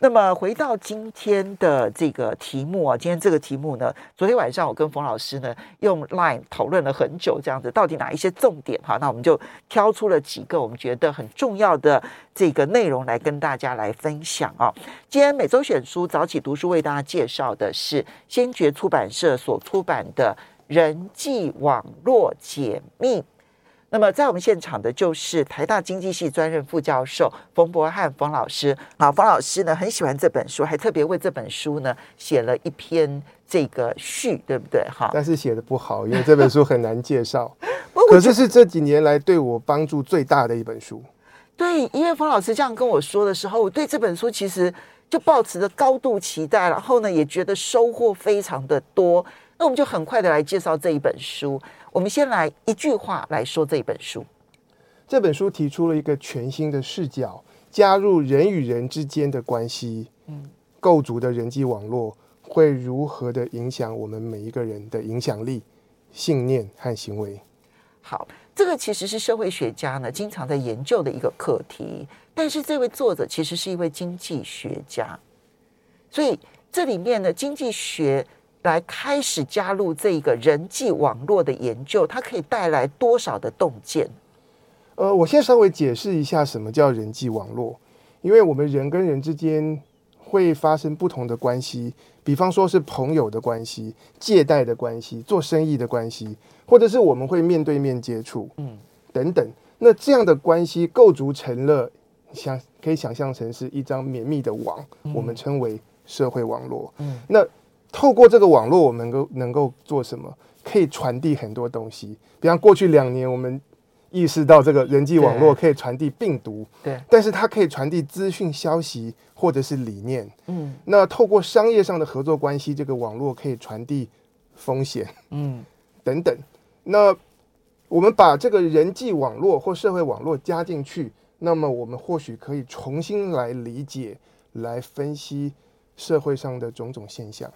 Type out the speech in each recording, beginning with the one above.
那么回到今天的这个题目啊，今天这个题目呢，昨天晚上我跟冯老师呢用 Line 讨论了很久，这样子到底哪一些重点哈？那我们就挑出了几个我们觉得很重要的这个内容来跟大家来分享啊。今天每周选书早起读书为大家介绍的是先觉出版社所出版的《人际网络解密》。那么，在我们现场的就是台大经济系专任副教授冯博翰冯老师。好，冯老师呢很喜欢这本书，还特别为这本书呢写了一篇这个序，对不对？哈，但是写的不好，因为这本书很难介绍。可是是这几年来对我帮助最大的一本书。对，因为冯老师这样跟我说的时候，我对这本书其实就抱持着高度期待，然后呢也觉得收获非常的多。那我们就很快的来介绍这一本书。我们先来一句话来说这一本书。这本书提出了一个全新的视角，加入人与人之间的关系，嗯，构筑的人际网络会如何的影响我们每一个人的影响力、信念和行为。好，这个其实是社会学家呢经常在研究的一个课题，但是这位作者其实是一位经济学家，所以这里面的经济学。来开始加入这个人际网络的研究，它可以带来多少的洞见？呃，我先稍微解释一下什么叫人际网络，因为我们人跟人之间会发生不同的关系，比方说是朋友的关系、借贷的关系、做生意的关系，或者是我们会面对面接触，嗯，等等。那这样的关系构筑成了，想可以想象成是一张绵密的网，嗯，我们称为社会网络。嗯，那。透过这个网络，我们能够能够做什么？可以传递很多东西。比方过去两年，我们意识到这个人际网络可以传递病毒，对，但是它可以传递资讯、消息或者是理念。嗯，那透过商业上的合作关系，这个网络可以传递风险，嗯，等等。那我们把这个人际网络或社会网络加进去，那么我们或许可以重新来理解、来分析社会上的种种现象。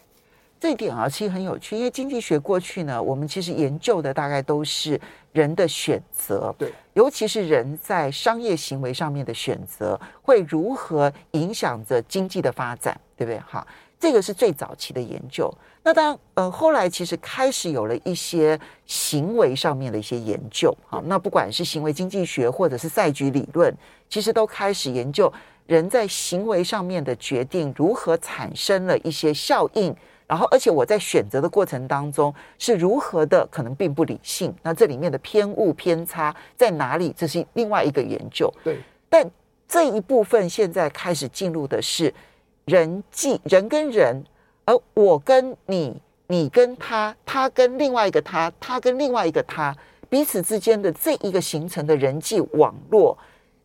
这一点啊，其实很有趣，因为经济学过去呢，我们其实研究的大概都是人的选择，对，尤其是人在商业行为上面的选择，会如何影响着经济的发展，对不对？哈，这个是最早期的研究。那当然，呃，后来其实开始有了一些行为上面的一些研究，哈，那不管是行为经济学或者是赛局理论，其实都开始研究人在行为上面的决定如何产生了一些效应。然后，而且我在选择的过程当中是如何的，可能并不理性。那这里面的偏误偏差在哪里？这是另外一个研究。对，但这一部分现在开始进入的是人际，人跟人，而我跟你，你跟他，他跟另外一个他，他跟另外一个他，彼此之间的这一个形成的人际网络，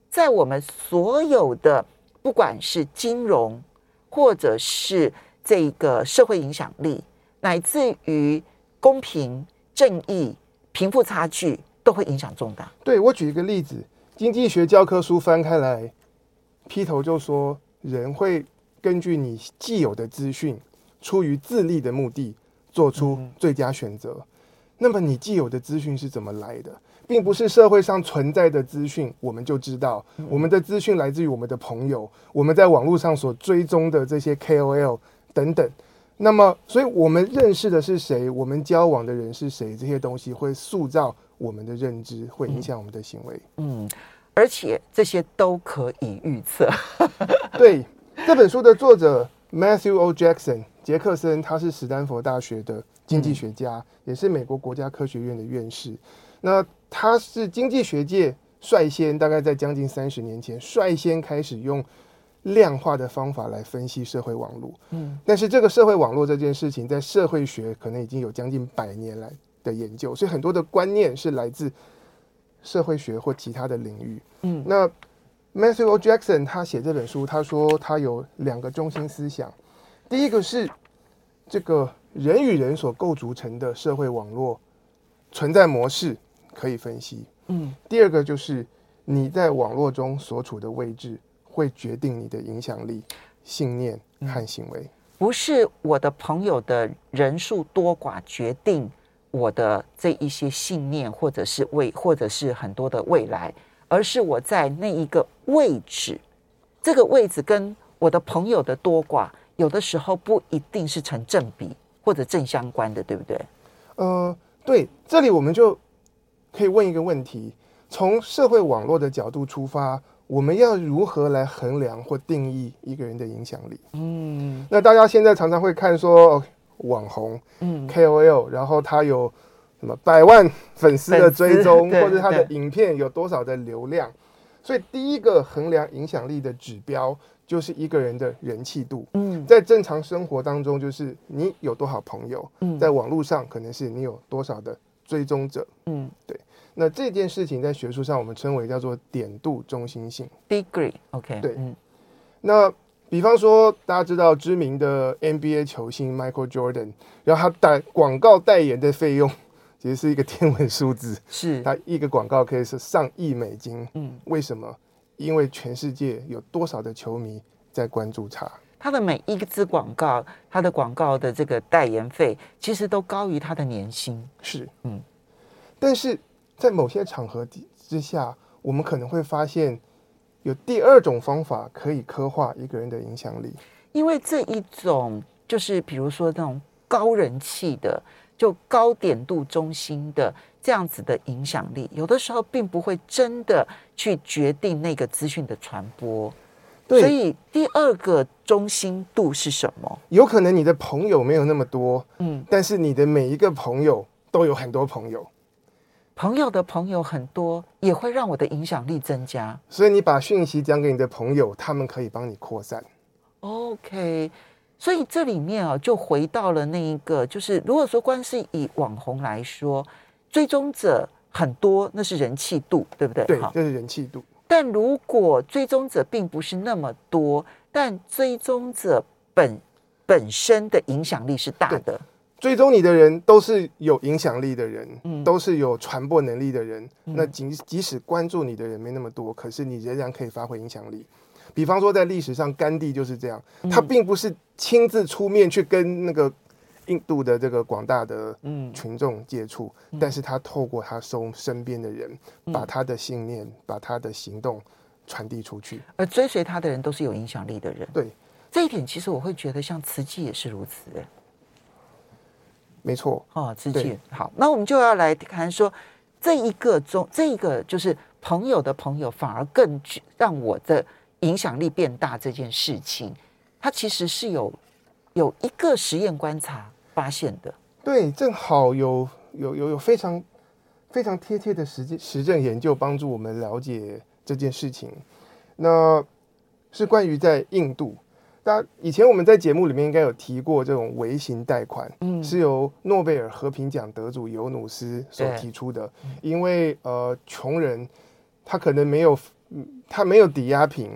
在我们所有的不管是金融或者是。这个社会影响力，乃至于公平正义、贫富差距，都会影响重大。对，我举一个例子，经济学教科书翻开来，劈头就说，人会根据你既有的资讯，出于自利的目的，做出最佳选择。嗯。那么，你既有的资讯是怎么来的？并不是社会上存在的资讯，我们就知道。我们的资讯来自于我们的朋友，我们在网络上所追踪的这些 KOL。等等，那么，所以我们认识的是谁，我们交往的人是谁，这些东西会塑造我们的认知，会影响我们的行为。嗯，而且这些都可以预测。对，这本书的作者 Matthew O. Jackson 杰克森，他是史丹佛大学的经济学家，嗯，也是美国国家科学院的院士。那他是经济学界率先，大概在将近三十年前，率先开始用。量化的方法来分析社会网络，嗯，但是这个社会网络这件事情，在社会学可能已经有将近百年来的研究，所以很多的观念是来自社会学或其他的领域，嗯，那 Matthew O. Jackson 他写这本书，他说他有两个中心思想，第一个是这个人与人所构筑成的社会网络存在模式可以分析，嗯，第二个就是你在网络中所处的位置。会决定你的影响力、信念和行为。不是我的朋友的人数多寡决定我的这一些信念，或者是未，或者是很多的未来，而是我在那一个位置，这个位置跟我的朋友的多寡，有的时候不一定是成正比或者正相关的，对不对？呃，对，这里我们就可以问一个问题：从社会网络的角度出发。我们要如何来衡量或定义一个人的影响力？嗯，那大家现在常常会看说网红，嗯，KOL，然后他有什么百万粉丝的追踪，或者他的影片有多少的流量。所以第一个衡量影响力的指标就是一个人的人气度。嗯，在正常生活当中，就是你有多少朋友；在网络上，可能是你有多少的追踪者。嗯，对。那这件事情在学术上我们称为叫做点度中心性，degree，OK，对，嗯。那比方说，大家知道知名的 NBA 球星 Michael Jordan，然后他代广告代言的费用其实是一个天文数字，是 他一个广告可以是上亿美金。嗯，为什么？因为全世界有多少的球迷在关注他？他的每一个支广告，他的广告的这个代言费，其实都高于他的年薪。是，嗯，但是。在某些场合之下，我们可能会发现有第二种方法可以刻画一个人的影响力。因为这一种就是，比如说那种高人气的、就高点度中心的这样子的影响力，有的时候并不会真的去决定那个资讯的传播。对，所以第二个中心度是什么？有可能你的朋友没有那么多，嗯，但是你的每一个朋友都有很多朋友。朋友的朋友很多，也会让我的影响力增加。所以你把讯息讲给你的朋友，他们可以帮你扩散。OK，所以这里面啊，就回到了那一个，就是如果说光是以网红来说，追踪者很多，那是人气度，对不对？对，这是人气度。但如果追踪者并不是那么多，但追踪者本本身的影响力是大的。追踪你的人都是有影响力的人，嗯，都是有传播能力的人。嗯、那即即使关注你的人没那么多，可是你仍然可以发挥影响力。比方说，在历史上，甘地就是这样，他并不是亲自出面去跟那个印度的这个广大的群众接触，嗯，但是他透过他收身边的人，把他的信念，把他的行动传递出去。而追随他的人都是有影响力的人。对，这一点，其实我会觉得，像慈济也是如此。没错，哦，直接好，那我们就要来谈说这一个中，这一个就是朋友的朋友，反而更让我的影响力变大这件事情，它其实是有有一个实验观察发现的。对，正好有有有有非常非常贴切的实际实证研究帮助我们了解这件事情。那是关于在印度。大家以前我们在节目里面应该有提过，这种微型贷款，嗯，是由诺贝尔和平奖得主尤努斯所提出的。因为呃，穷人他可能没有，他没有抵押品，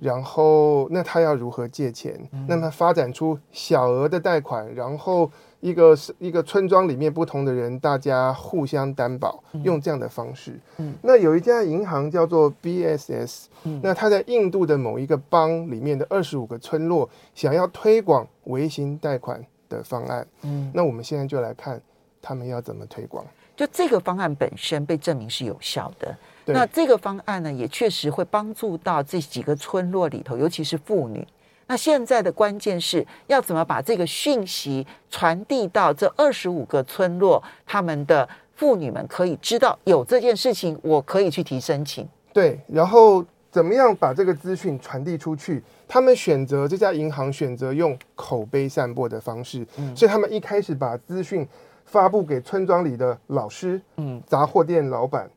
然后那他要如何借钱？那么发展出小额的贷款，然后。一个是一个村庄里面不同的人，大家互相担保，用这样的方式。嗯，那有一家银行叫做 BSS，嗯，那他在印度的某一个邦里面的二十五个村落，想要推广微型贷款的方案。嗯，那我们现在就来看他们要怎么推广。就这个方案本身被证明是有效的。那这个方案呢，也确实会帮助到这几个村落里头，尤其是妇女。那现在的关键是要怎么把这个讯息传递到这二十五个村落，他们的妇女们可以知道有这件事情，我可以去提申请。对，然后怎么样把这个资讯传递出去？他们选择这家银行选择用口碑散播的方式，嗯，所以他们一开始把资讯发布给村庄里的老师、嗯，杂货店老板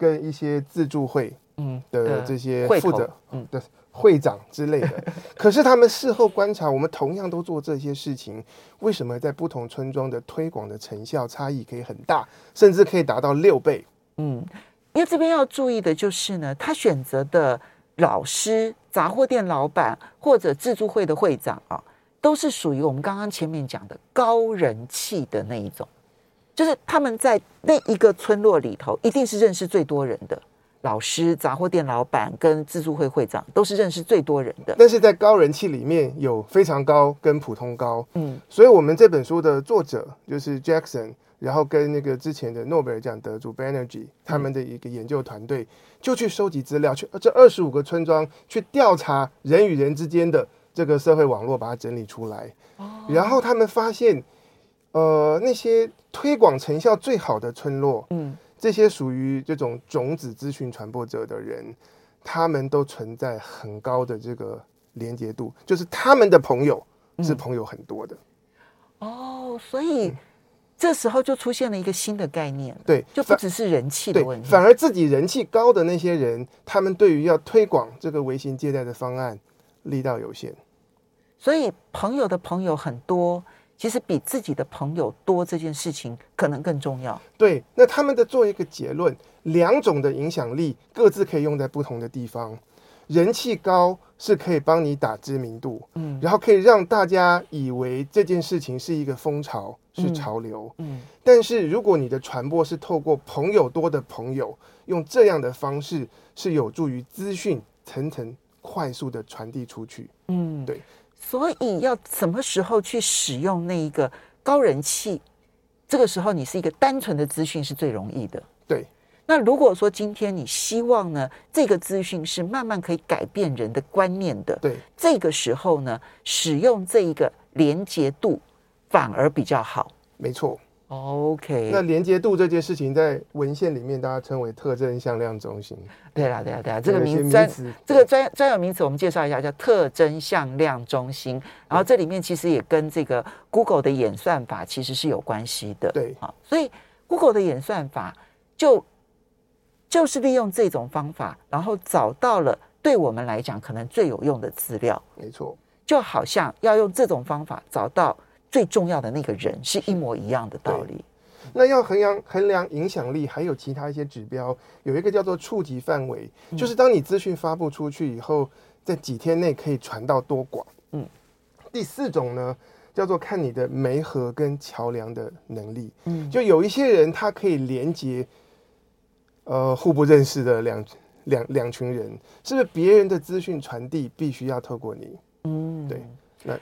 跟一些自助会，嗯的这些负责，嗯的。会长之类的，可是他们事后观察，我们同样都做这些事情，为什么在不同村庄的推广的成效差异可以很大，甚至可以达到六倍？嗯，因为这边要注意的就是呢，他选择的老师、杂货店老板或者自助会的会长啊，都是属于我们刚刚前面讲的高人气的那一种，就是他们在那一个村落里头，一定是认识最多人的。老师、杂货店老板跟自助会会长都是认识最多人的。但是在高人气里面有非常高跟普通高，嗯，所以我们这本书的作者就是 Jackson，然后跟那个之前的诺贝尔奖得主 Banerjee 他们的一个研究团队就去收集资料，去这二十五个村庄去调查人与人之间的这个社会网络，把它整理出来。然后他们发现，呃，那些推广成效最好的村落，嗯。这些属于这种种子资讯传播者的人，他们都存在很高的这个连接度，就是他们的朋友是朋友很多的。嗯、哦，所以、嗯、这时候就出现了一个新的概念，对，就不只是人气的问题，反而自己人气高的那些人，他们对于要推广这个微型借贷的方案力道有限。所以朋友的朋友很多。其实比自己的朋友多这件事情可能更重要。对，那他们的做一个结论，两种的影响力各自可以用在不同的地方。人气高是可以帮你打知名度，嗯，然后可以让大家以为这件事情是一个风潮，是潮流，嗯。嗯，但是如果你的传播是透过朋友多的朋友，用这样的方式，是有助于资讯层层快速的传递出去。嗯，对。所以要什么时候去使用那一个高人气？这个时候你是一个单纯的资讯是最容易的。对。那如果说今天你希望呢，这个资讯是慢慢可以改变人的观念的。对。这个时候呢，使用这一个连接度反而比较好。没错。OK，那连接度这件事情在文献里面，大家称为特征向量中心。对啦，对啦，对啦，这个名专这个专专有名词，我们介绍一下，叫特征向量中心。然后这里面其实也跟这个 Google 的演算法其实是有关系的。对，好，所以 Google 的演算法就就是利用这种方法，然后找到了对我们来讲可能最有用的资料。没错，就好像要用这种方法找到。最重要的那个人是一模一样的道理。那要衡量衡量影响力，还有其他一些指标，有一个叫做触及范围，就是当你资讯发布出去以后，在几天内可以传到多广。嗯。第四种呢，叫做看你的媒合跟桥梁的能力。嗯。就有一些人他可以连接，呃，互不认识的两两两群人，是不是别人的资讯传递必须要透过你？嗯，对。那。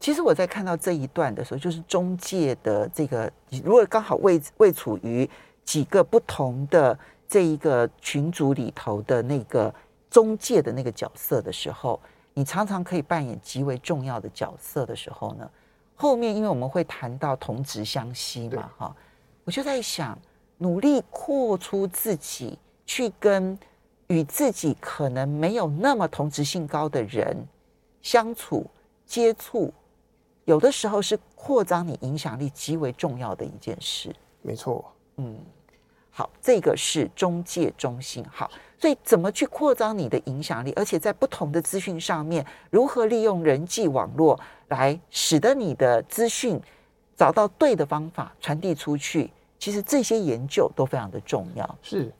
其实我在看到这一段的时候，就是中介的这个，如果刚好位位处于几个不同的这一个群组里头的那个中介的那个角色的时候，你常常可以扮演极为重要的角色的时候呢，后面因为我们会谈到同职相吸嘛，哈，我就在想，努力扩出自己，去跟与自己可能没有那么同质性高的人相处接触。有的时候是扩张你影响力极为重要的一件事。没错，嗯，好，这个是中介中心。好，所以怎么去扩张你的影响力，而且在不同的资讯上面，如何利用人际网络来使得你的资讯找到对的方法传递出去？其实这些研究都非常的重要。是。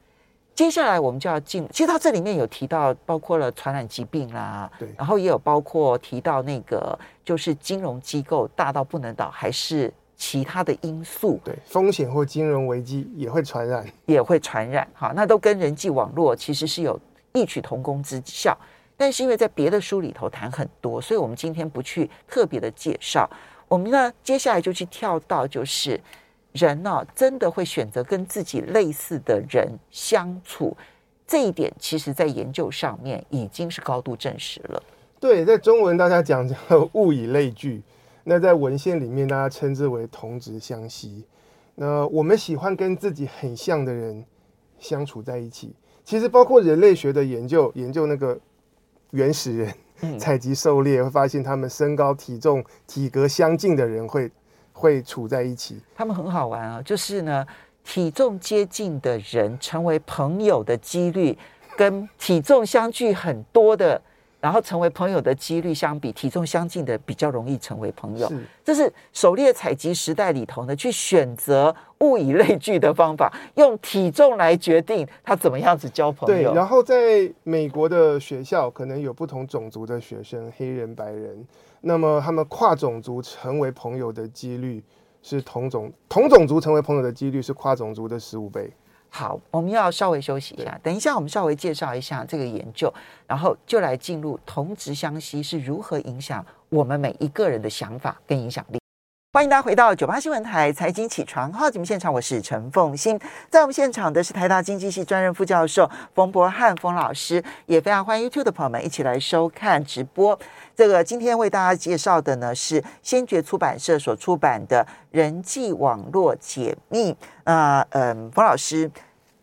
接下来我们就要进，其实它这里面有提到，包括了传染疾病啦，对，然后也有包括提到那个就是金融机构大到不能倒，还是其他的因素，对，风险或金融危机也会传染，也会传染，哈，那都跟人际网络其实是有异曲同工之效，但是因为在别的书里头谈很多，所以我们今天不去特别的介绍，我们呢接下来就去跳到就是。人呢、哦，真的会选择跟自己类似的人相处，这一点其实在研究上面已经是高度证实了。对，在中文大家讲叫物以类聚，那在文献里面大家称之为同质相吸。那我们喜欢跟自己很像的人相处在一起。其实包括人类学的研究，研究那个原始人采集狩猎，会发现他们身高、体重、体格相近的人会。会处在一起，他们很好玩啊，就是呢，体重接近的人成为朋友的几率，跟体重相距很多的，然后成为朋友的几率相比，体重相近的比较容易成为朋友。是，这是狩猎采集时代里头呢，去选择物以类聚的方法，用体重来决定他怎么样子交朋友。对，然后在美国的学校，可能有不同种族的学生，黑人、白人。那么，他们跨种族成为朋友的几率是同种同种族成为朋友的几率是跨种族的十五倍。好，我们要稍微休息一下，等一下我们稍微介绍一下这个研究，然后就来进入同质相吸是如何影响我们每一个人的想法跟影响力。欢迎大家回到九八新闻台财经起床号节目现场，我是陈凤欣，在我们现场的是台大经济系专任副教授冯博翰冯老师，也非常欢迎 YouTube 的朋友们一起来收看直播。这个今天为大家介绍的呢是先觉出版社所出版的《人际网络解密》。那嗯，冯老师，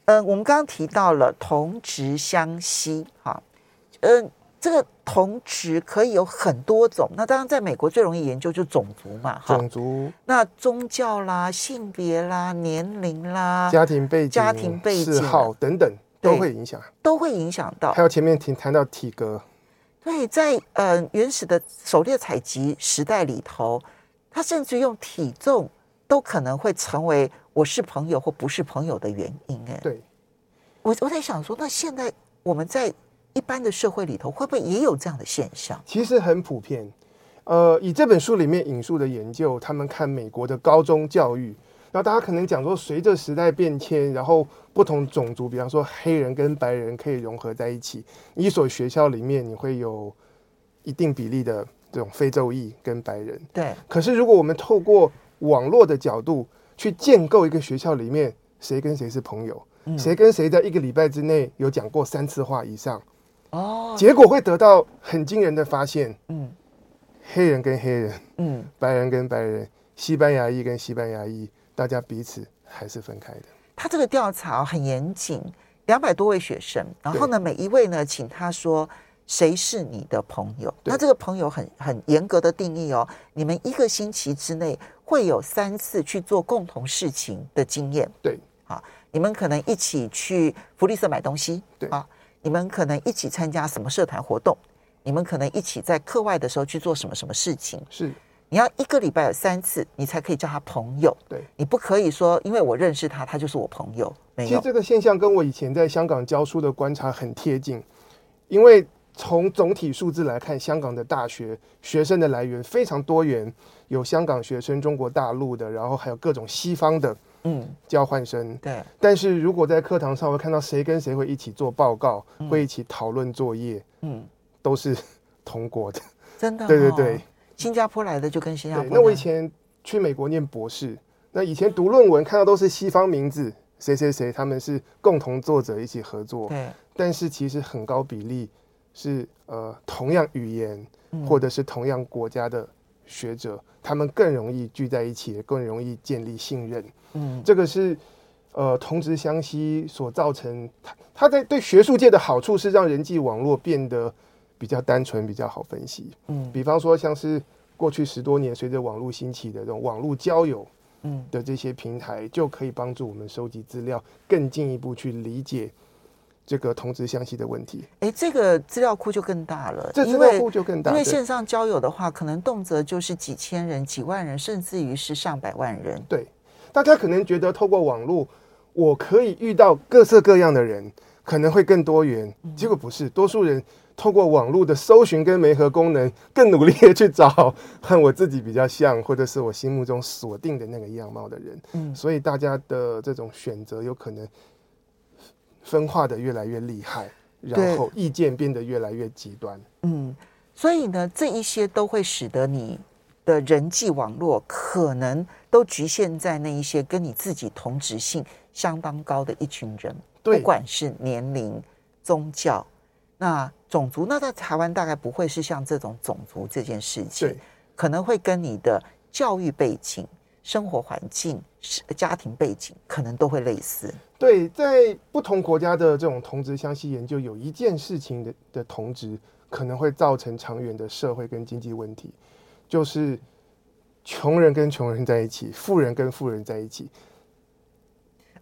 嗯，我们刚刚提到了同职相吸，哈，嗯，这个同质可以有很多种。那当然，在美国最容易研究就是种族嘛，哈，种族。那宗教啦、性别啦、年龄啦、家庭背景、家庭背景、嗜好等等都会影响，都会影响到。还有前面提谈到体格。对，在呃原始的狩猎采集时代里头，他甚至用体重都可能会成为我是朋友或不是朋友的原因。哎，对，我我在想说，那现在我们在一般的社会里头，会不会也有这样的现象？其实很普遍。呃，以这本书里面引述的研究，他们看美国的高中教育。然后大家可能讲说，随着时代变迁，然后不同种族，比方说黑人跟白人可以融合在一起。一所学校里面，你会有一定比例的这种非洲裔跟白人。对。可是如果我们透过网络的角度去建构一个学校里面，谁跟谁是朋友，嗯、谁跟谁在一个礼拜之内有讲过三次话以上，哦，结果会得到很惊人的发现。嗯，黑人跟黑人，嗯，白人跟白人，西班牙裔跟西班牙裔。大家彼此还是分开的。他这个调查很严谨，两百多位学生，然后呢，每一位呢，请他说谁是你的朋友。那这个朋友很很严格的定义哦，你们一个星期之内会有三次去做共同事情的经验。对，啊，你们可能一起去福利社买东西。对啊，你们可能一起参加什么社团活动，你们可能一起在课外的时候去做什么什么事情。是。你要一个礼拜有三次，你才可以叫他朋友。对，你不可以说，因为我认识他，他就是我朋友。没有。其实这个现象跟我以前在香港教书的观察很贴近，因为从总体数字来看，香港的大学学生的来源非常多元，有香港学生、中国大陆的，然后还有各种西方的，嗯，交换生。对。但是如果在课堂上会看到谁跟谁会一起做报告，嗯、会一起讨论作业，嗯，都是同国的。真的、哦？对对对。新加坡来的就跟新加坡。那我以前去美国念博士，那以前读论文看到都是西方名字，谁谁谁，他们是共同作者一起合作。对。但是其实很高比例是呃同样语言或者是同样国家的学者，他们更容易聚在一起，更容易建立信任。嗯。这个是呃同质相吸所造成，它它在对学术界的好处是让人际网络变得。比较单纯，比较好分析。嗯，比方说像是过去十多年随着网络兴起的这种网络交友，嗯的这些平台，就可以帮助我们收集资料，更进一步去理解这个同质相吸的问题。哎，这个资料库就更大了，这资料库就更大。因为线上交友的话，可能动辄就是几千人、几万人，甚至于是上百万人。对，大家可能觉得透过网络，我可以遇到各色各样的人，可能会更多元。结果不是，多数人。透过网络的搜寻跟媒合功能，更努力的去找 和我自己比较像，或者是我心目中锁定的那个样貌的人。嗯，所以大家的这种选择有可能分化的越来越厉害，然后意见变得越来越极端。嗯，所以呢，这一些都会使得你的人际网络可能都局限在那一些跟你自己同质性相当高的一群人，对，不管是年龄、宗教。那种族，那在台湾大概不会是像这种种族这件事情，对，可能会跟你的教育背景、生活环境、家庭背景可能都会类似。对，在不同国家的这种同质相吸研究，有一件事情的的同质可能会造成长远的社会跟经济问题，就是穷人跟穷人在一起，富人跟富人在一起，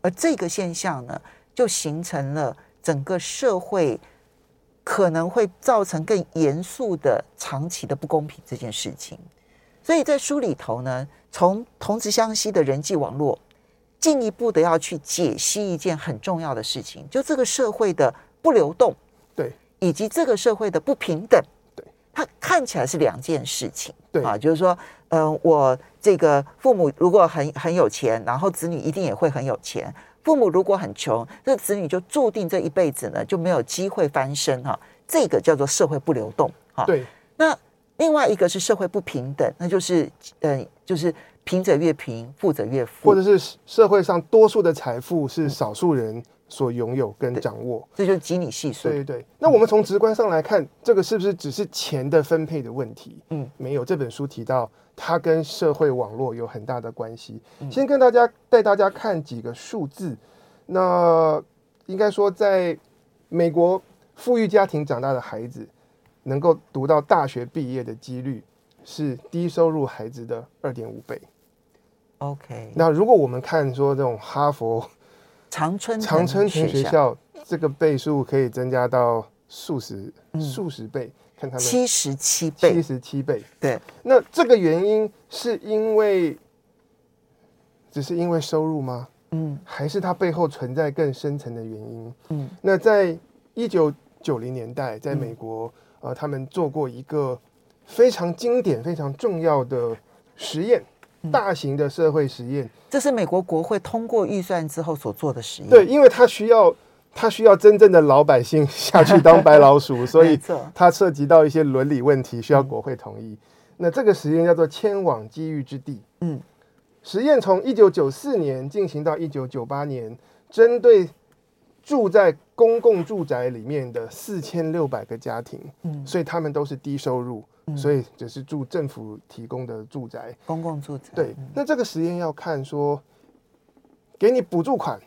而这个现象呢，就形成了整个社会。可能会造成更严肃的长期的不公平这件事情，所以在书里头呢，从同质相吸的人际网络，进一步的要去解析一件很重要的事情，就这个社会的不流动，对，以及这个社会的不平等，对，它看起来是两件事情，对啊，就是说，嗯、呃，我这个父母如果很很有钱，然后子女一定也会很有钱。父母如果很穷，这子女就注定这一辈子呢就没有机会翻身哈。这个叫做社会不流动哈。对。那另外一个是社会不平等，那就是呃，就是贫者越贫，富者越富，或者是社会上多数的财富是少数人所拥有跟掌握，这就是基你细数。对对。那我们从直观上来看，这个是不是只是钱的分配的问题？嗯，没有。这本书提到。它跟社会网络有很大的关系。先跟大家带大家看几个数字。那应该说，在美国富裕家庭长大的孩子，能够读到大学毕业的几率是低收入孩子的二点五倍。OK。那如果我们看说这种哈佛、常春长春藤学校，这个倍数可以增加到数十、数十倍。七十七倍，七十七倍。对，那这个原因是因为只是因为收入吗？嗯，还是它背后存在更深层的原因？嗯，那在一九九零年代，在美国，嗯、呃，他们做过一个非常经典、非常重要的实验，嗯、大型的社会实验。这是美国国会通过预算之后所做的实验。对，因为它需要。他需要真正的老百姓下去当白老鼠，所以它涉及到一些伦理问题，需要国会同意。那这个实验叫做“千往机遇之地”。嗯，实验从一九九四年进行到一九九八年，针对住在公共住宅里面的四千六百个家庭。嗯，所以他们都是低收入，所以只是住政府提供的住宅，公共住宅。对，那这个实验要看说，给你补助款。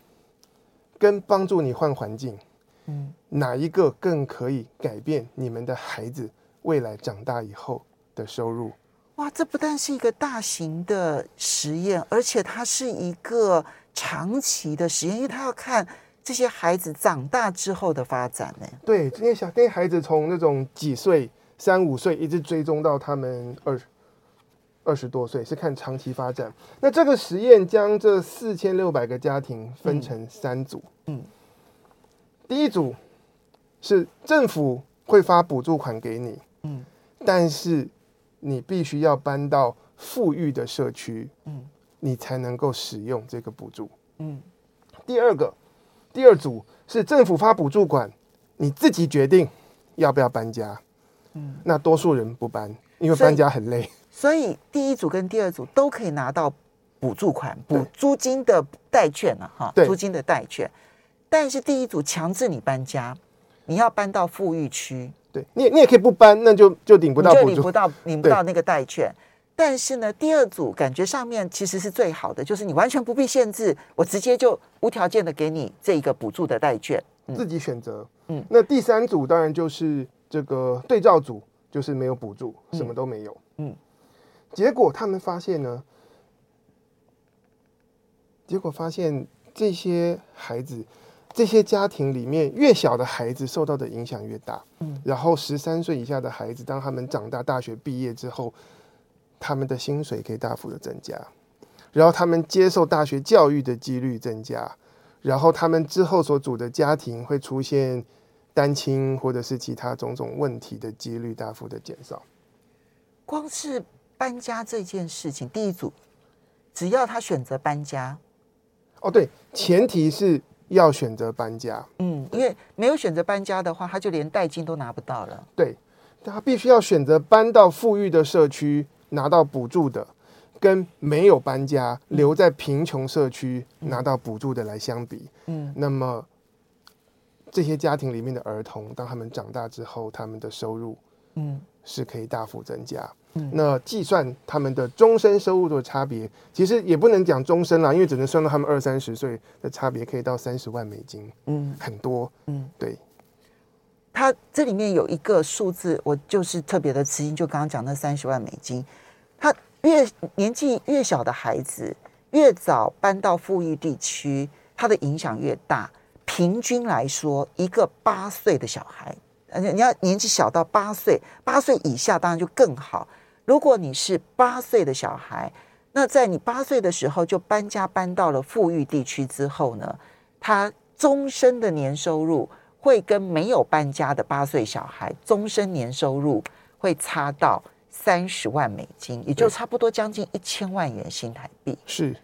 跟帮助你换环境，嗯，哪一个更可以改变你们的孩子未来长大以后的收入？哇，这不但是一个大型的实验，而且它是一个长期的实验，因为它要看这些孩子长大之后的发展呢。对，这些小这些孩子从那种几岁、三五岁一直追踪到他们二十。二十多岁是看长期发展。那这个实验将这四千六百个家庭分成三组。嗯，第一组是政府会发补助款给你。嗯，但是你必须要搬到富裕的社区。嗯，你才能够使用这个补助。嗯，第二个，第二组是政府发补助款，你自己决定要不要搬家。嗯，那多数人不搬，因为搬家很累。所以第一组跟第二组都可以拿到补助款、补租金的代券了哈，租金的代券。但是第一组强制你搬家，你要搬到富裕区。对，你也你也可以不搬，那就就领不到补助，领不到领不到那个代券。但是呢，第二组感觉上面其实是最好的，就是你完全不必限制，我直接就无条件的给你这一个补助的代券，自己选择。嗯，那第三组当然就是这个对照组，就是没有补助，什么都没有。嗯。结果他们发现呢，结果发现这些孩子，这些家庭里面越小的孩子受到的影响越大。嗯，然后十三岁以下的孩子，当他们长大、大学毕业之后，他们的薪水可以大幅的增加，然后他们接受大学教育的几率增加，然后他们之后所组的家庭会出现单亲或者是其他种种问题的几率大幅的减少。光是。搬家这件事情，第一组只要他选择搬家，哦，对，前提是要选择搬家，嗯，因为没有选择搬家的话，他就连代金都拿不到了。对，他必须要选择搬到富裕的社区拿到补助的，跟没有搬家留在贫穷社区拿到补助的来相比，嗯，那么这些家庭里面的儿童，当他们长大之后，他们的收入，嗯，是可以大幅增加。嗯。那计算他们的终身收入的差别，其实也不能讲终身啦，因为只能算到他们二三十岁的差别，可以到三十万美金，嗯，很多，嗯，对。他这里面有一个数字，我就是特别的吃惊，就刚刚讲那三十万美金，他越年纪越小的孩子，越早搬到富裕地区，他的影响越大。平均来说，一个八岁的小孩，而且你要年纪小到八岁，八岁以下当然就更好。如果你是八岁的小孩，那在你八岁的时候就搬家搬到了富裕地区之后呢，他终身的年收入会跟没有搬家的八岁小孩终身年收入会差到三十万美金，也就差不多将近一千万元新台币。是，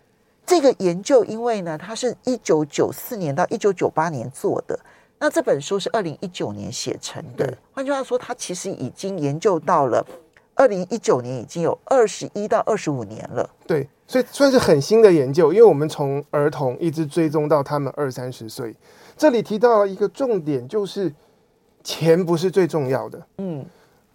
这个研究，因为呢，它是一九九四年到一九九八年做的，那这本书是二零一九年写成的。换句话说，它其实已经研究到了二零一九年，已经有二十一到二十五年了。对，所以算是很新的研究，因为我们从儿童一直追踪到他们二三十岁。这里提到了一个重点，就是钱不是最重要的，嗯，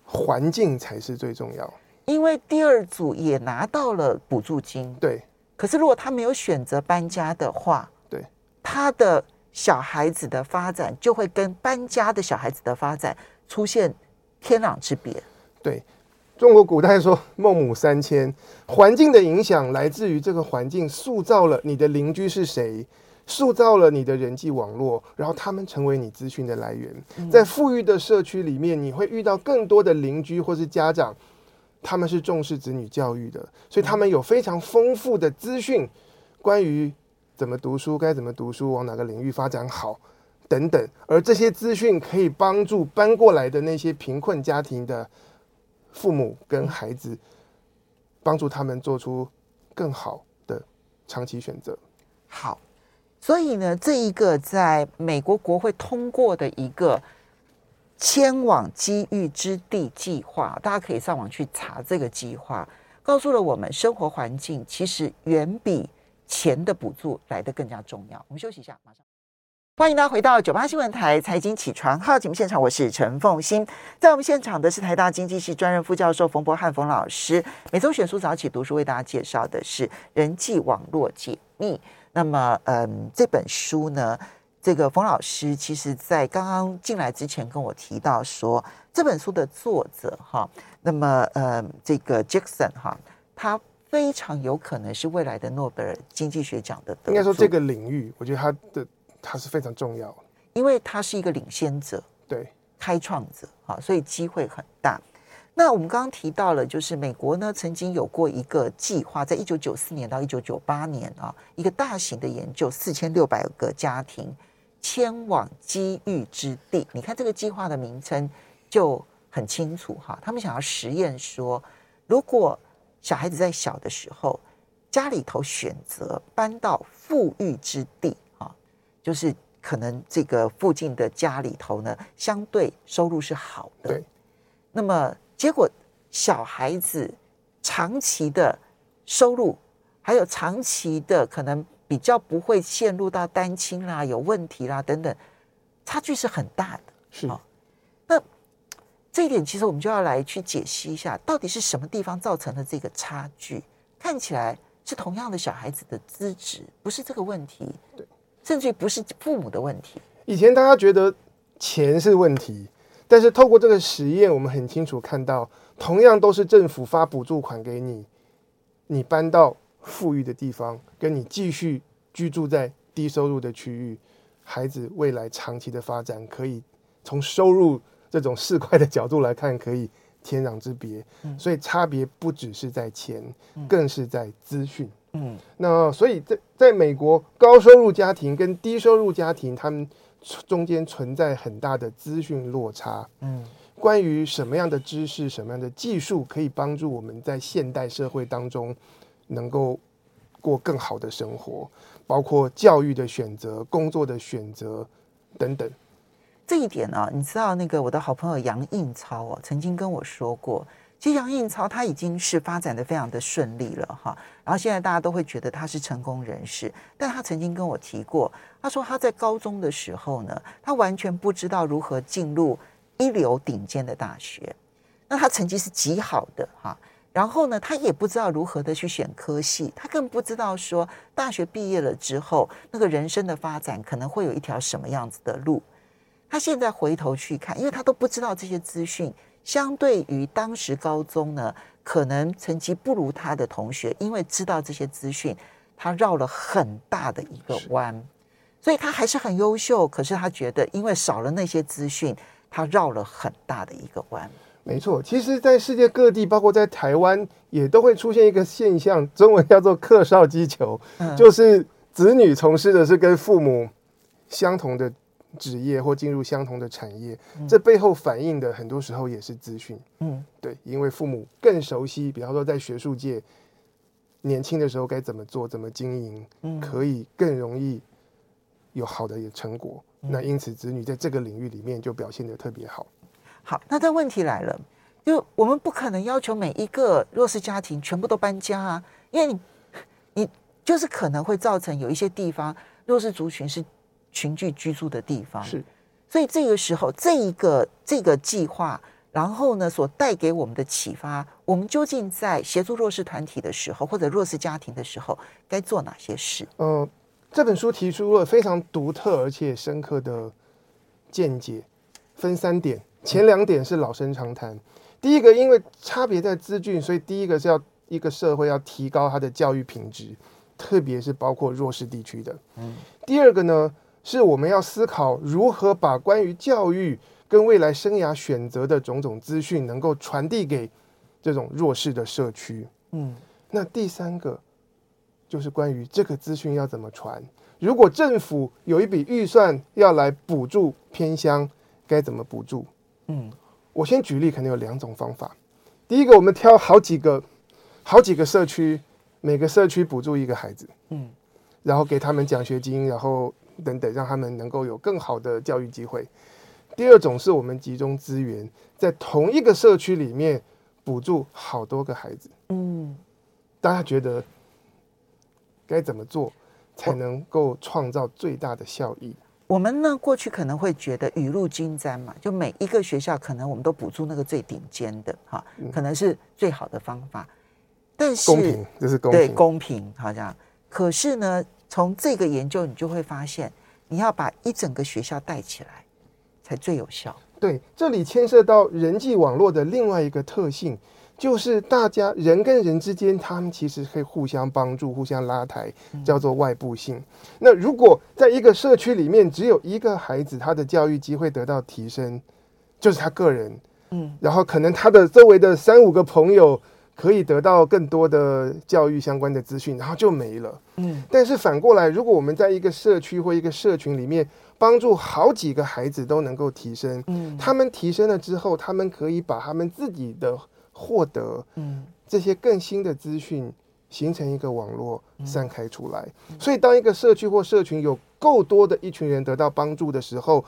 环境才是最重要。因为第二组也拿到了补助金，对。可是，如果他没有选择搬家的话，对，他的小孩子的发展就会跟搬家的小孩子的发展出现天壤之别。对，中国古代说“孟母三迁”，环境的影响来自于这个环境塑造了你的邻居是谁，塑造了你的人际网络，然后他们成为你资讯的来源。在富裕的社区里面，你会遇到更多的邻居或是家长。他们是重视子女教育的，所以他们有非常丰富的资讯，关于怎么读书、该怎么读书、往哪个领域发展好等等。而这些资讯可以帮助搬过来的那些贫困家庭的父母跟孩子，帮助他们做出更好的长期选择。好，所以呢，这一个在美国国会通过的一个。迁往机遇之地计划，大家可以上网去查这个计划，告诉了我们生活环境其实远比钱的补助来得更加重要。我们休息一下，马上欢迎大家回到九八新闻台财经起床号节目现场，我是陈凤欣，在我们现场的是台大经济系专任副教授冯博翰冯老师。每周选书早起读书为大家介绍的是人际网络解密。那么，嗯，这本书呢？这个冯老师其实，在刚刚进来之前跟我提到说，这本书的作者哈，那么呃，这个 Jackson 哈，他非常有可能是未来的诺贝尔经济学奖的得主。应该说，这个领域，我觉得他的他是非常重要，因为他是一个领先者，对，开创者哈，所以机会很大。那我们刚刚提到了，就是美国呢曾经有过一个计划，在一九九四年到一九九八年啊，一个大型的研究，四千六百个家庭。迁往机遇之地，你看这个计划的名称就很清楚哈。他们想要实验说，如果小孩子在小的时候，家里头选择搬到富裕之地啊，就是可能这个附近的家里头呢，相对收入是好的。那么结果小孩子长期的收入，还有长期的可能。比较不会陷入到单亲啦、有问题啦等等，差距是很大的。是，哦，那这一点其实我们就要来去解析一下，到底是什么地方造成了这个差距？看起来是同样的小孩子的资质，不是这个问题，对，甚至于不是父母的问题。以前大家觉得钱是问题，但是透过这个实验，我们很清楚看到，同样都是政府发补助款给你，你搬到。富裕的地方，跟你继续居住在低收入的区域，孩子未来长期的发展，可以从收入这种市侩的角度来看，可以天壤之别。嗯，所以差别不只是在钱，更是在资讯。嗯，那所以在在美国，高收入家庭跟低收入家庭，他们中间存在很大的资讯落差。嗯，关于什么样的知识、什么样的技术，可以帮助我们在现代社会当中。能够过更好的生活，包括教育的选择、工作的选择等等。这一点呢、啊，你知道那个我的好朋友杨应超哦，曾经跟我说过，其实杨应超他已经是发展的非常的顺利了哈。然后现在大家都会觉得他是成功人士，但他曾经跟我提过，他说他在高中的时候呢，他完全不知道如何进入一流顶尖的大学，那他成绩是极好的哈。然后呢，他也不知道如何的去选科系，他更不知道说大学毕业了之后，那个人生的发展可能会有一条什么样子的路。他现在回头去看，因为他都不知道这些资讯，相对于当时高中呢，可能成绩不如他的同学，因为知道这些资讯，他绕了很大的一个弯，所以他还是很优秀。可是他觉得，因为少了那些资讯，他绕了很大的一个弯。没错，其实，在世界各地，包括在台湾，也都会出现一个现象，中文叫做“克少击球”，嗯，就是子女从事的是跟父母相同的职业或进入相同的产业，嗯，这背后反映的很多时候也是资讯。嗯，对，因为父母更熟悉，比方说在学术界年轻的时候该怎么做，怎么经营，嗯，可以更容易有好的成果。嗯、那因此，子女在这个领域里面就表现得特别好。好，那但问题来了，就我们不可能要求每一个弱势家庭全部都搬家啊，因为你你就是可能会造成有一些地方弱势族群是群聚居住的地方，是。所以这个时候，这一个这个计划，然后呢，所带给我们的启发，我们究竟在协助弱势团体的时候，或者弱势家庭的时候，该做哪些事？呃，这本书提出了非常独特而且深刻的见解，分三点。前两点是老生常谈。第一个，因为差别在资讯，所以第一个是要一个社会要提高它的教育品质，特别是包括弱势地区的。嗯。第二个呢？是我们要思考如何把关于教育跟未来生涯选择的种种资讯，能够传递给这种弱势的社区。嗯，那第三个就是关于这个资讯要怎么传。如果政府有一笔预算要来补助偏乡，该怎么补助？嗯，我先举例，可能有两种方法。第一个，我们挑好几个好几个社区，每个社区补助一个孩子，嗯，然后给他们奖学金，然后。等等，让他们能够有更好的教育机会。第二种是我们集中资源，在同一个社区里面补助好多个孩子。嗯，大家觉得该怎么做才能够创造最大的效益？我们呢，过去可能会觉得雨露均沾嘛，就每一个学校可能我们都补助那个最顶尖的，哈，可能是最好的方法。但是公平，这是公平，对，公平，好像。可是呢？从这个研究，你就会发现，你要把一整个学校带起来，才最有效。对，这里牵涉到人际网络的另外一个特性，就是大家人跟人之间，他们其实可以互相帮助、互相拉抬，叫做外部性。那如果在一个社区里面，只有一个孩子，他的教育机会得到提升，就是他个人，嗯，然后可能他的周围的三五个朋友。可以得到更多的教育相关的资讯，然后就没了。嗯，但是反过来，如果我们在一个社区或一个社群里面，帮助好几个孩子都能够提升，嗯，他们提升了之后，他们可以把他们自己的获得，嗯，这些更新的资讯形成一个网络散开出来。所以，当一个社区或社群有够多的一群人得到帮助的时候，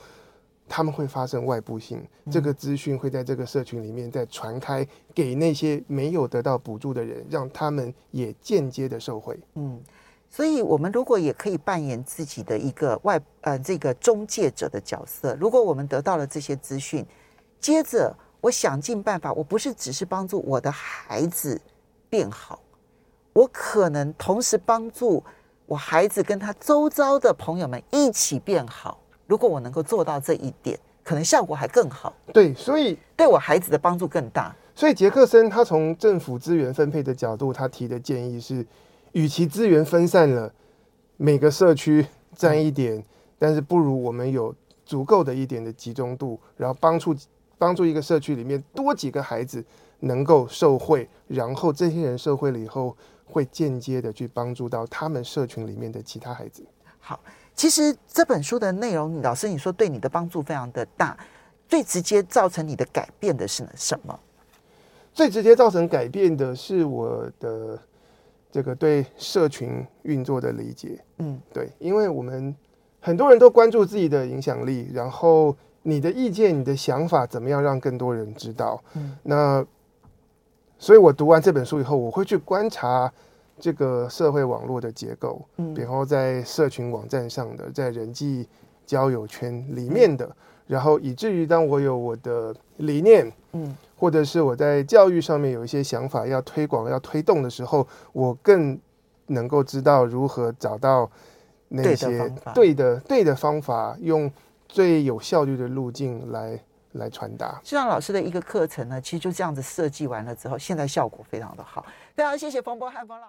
他们会发生外部性，这个资讯会在这个社群里面再传开给那些没有得到补助的人，让他们也间接的受惠。嗯，所以我们如果也可以扮演自己的一个外呃这个中介者的角色，如果我们得到了这些资讯，接着我想尽办法，我不是只是帮助我的孩子变好，我可能同时帮助我孩子跟他周遭的朋友们一起变好。如果我能够做到这一点，可能效果还更好。对，所以对我孩子的帮助更大。所以杰克森他从政府资源分配的角度，他提的建议是，与其资源分散了，每个社区占一点，但是不如我们有足够的一点的集中度，然后帮助帮助一个社区里面多几个孩子能够受惠，然后这些人受惠了以后，会间接的去帮助到他们社群里面的其他孩子。好。其实这本书的内容，老师你说对你的帮助非常的大，最直接造成你的改变的是什么？最直接造成改变的是我的这个对社群运作的理解。嗯，对，因为我们很多人都关注自己的影响力，然后你的意见、你的想法怎么样让更多人知道？嗯，那所以我读完这本书以后，我会去观察。这个社会网络的结构，嗯，然后在社群网站上的，在人际交友圈里面的，然后以至于当我有我的理念，嗯，或者是我在教育上面有一些想法要推广、要推动的时候，我更能够知道如何找到那些对的对的方法，用最有效率的路径来来传达。就像老师的一个课程呢，其实就这样子设计完了之后，现在效果非常的好。非常谢谢冯柏翰冯老师。